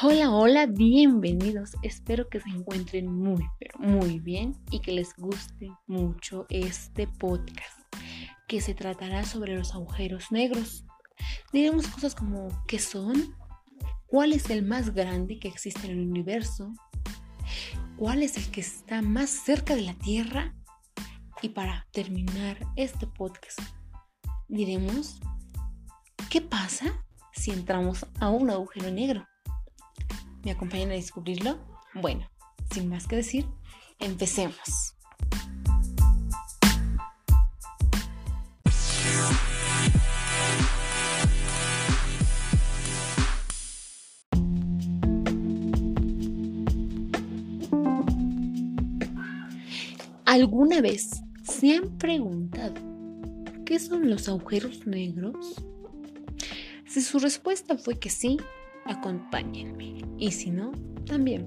Hola, hola, bienvenidos. Espero que se encuentren muy, pero muy bien y que les guste mucho este podcast que se tratará sobre los agujeros negros. Diremos cosas como ¿qué son? ¿Cuál es el más grande que existe en el universo? ¿Cuál es el que está más cerca de la Tierra? Y para terminar este podcast, diremos ¿qué pasa si entramos a un agujero negro? ¿Me acompañan a descubrirlo? Bueno, sin más que decir, empecemos. ¿Alguna vez se han preguntado qué son los agujeros negros? Si su respuesta fue que sí, acompáñenme. Y si no, también.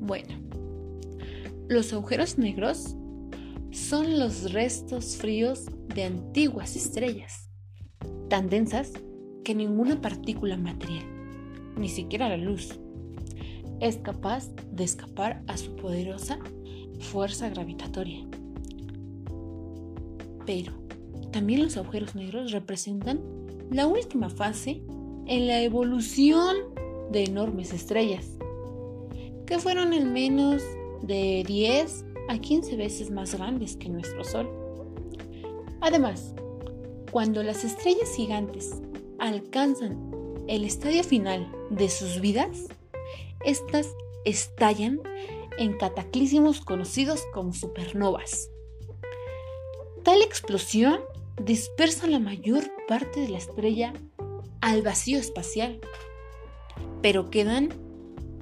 Bueno, los agujeros negros son los restos fríos de antiguas estrellas, tan densas que ninguna partícula material, ni siquiera la luz, es capaz de escapar a su poderosa fuerza gravitatoria. Pero también los agujeros negros representan la última fase en la evolución de enormes estrellas, que fueron en menos de 10 a 15 veces más grandes que nuestro Sol. Además, cuando las estrellas gigantes alcanzan el estadio final de sus vidas, estas estallan en cataclismos conocidos como supernovas. Tal explosión dispersa la mayor parte de la estrella al vacío espacial, pero quedan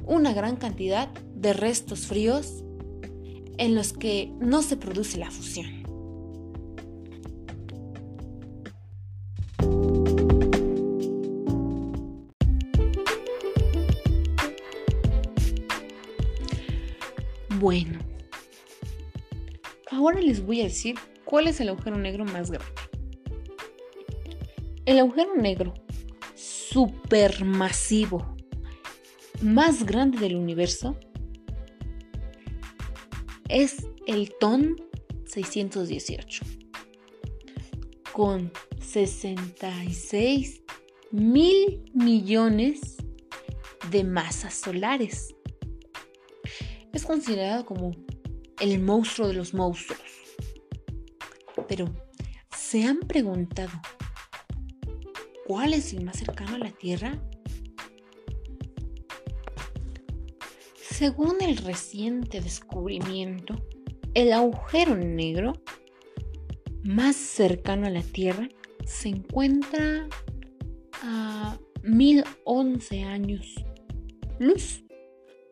una gran cantidad de restos fríos en los que no se produce la fusión. Bueno, ahora les voy a decir cuál es el agujero negro más grande. El agujero negro supermasivo más grande del universo es el TON 618 con 66 mil millones de masas solares. Es considerado como el monstruo de los monstruos. Pero, ¿se han preguntado ¿Cuál es el más cercano a la Tierra? Según el reciente descubrimiento, el agujero negro más cercano a la Tierra se encuentra a 1011 años luz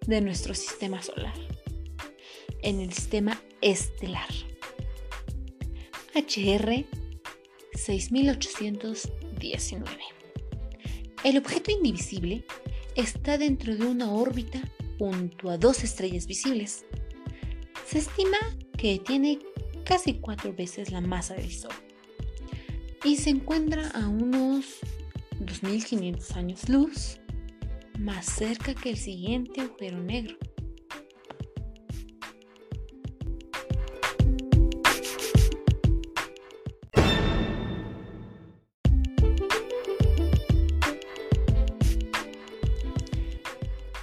de nuestro sistema solar, en el sistema estelar. HR 6819. El objeto indivisible está dentro de una órbita junto a dos estrellas visibles. Se estima que tiene casi cuatro veces la masa del Sol y se encuentra a unos 2500 años luz más cerca que el siguiente agujero negro,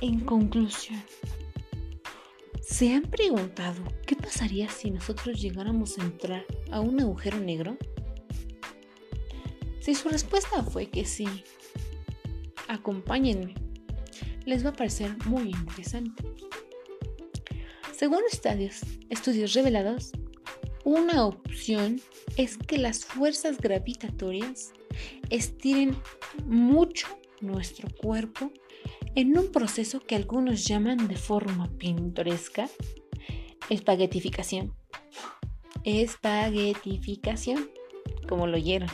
En conclusión, ¿se han preguntado qué pasaría si nosotros llegáramos a entrar a un agujero negro? Si su respuesta fue que sí, acompáñenme. Les va a parecer muy interesante. Según estudios, estudios revelados, una opción es que las fuerzas gravitatorias estiren mucho nuestro cuerpo en un proceso que algunos llaman de forma pintoresca espaguetificación. Espaguetificación, como lo oyeron.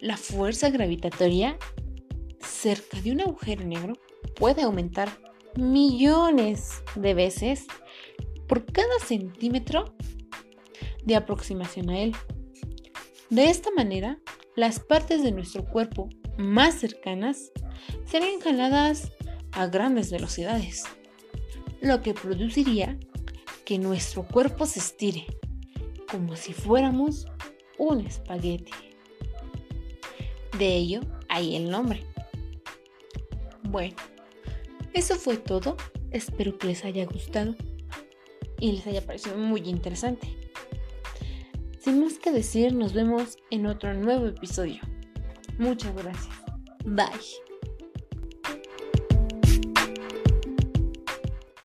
La fuerza gravitatoria cerca de un agujero negro puede aumentar millones de veces por cada centímetro de aproximación a él. De esta manera, las partes de nuestro cuerpo más cercanas serían jaladas a grandes velocidades, lo que produciría que nuestro cuerpo se estire como si fuéramos un espagueti. De ello hay el nombre. Bueno, eso fue todo. Espero que les haya gustado y les haya parecido muy interesante. Sin más que decir, nos vemos en otro nuevo episodio. Muchas gracias. Bye.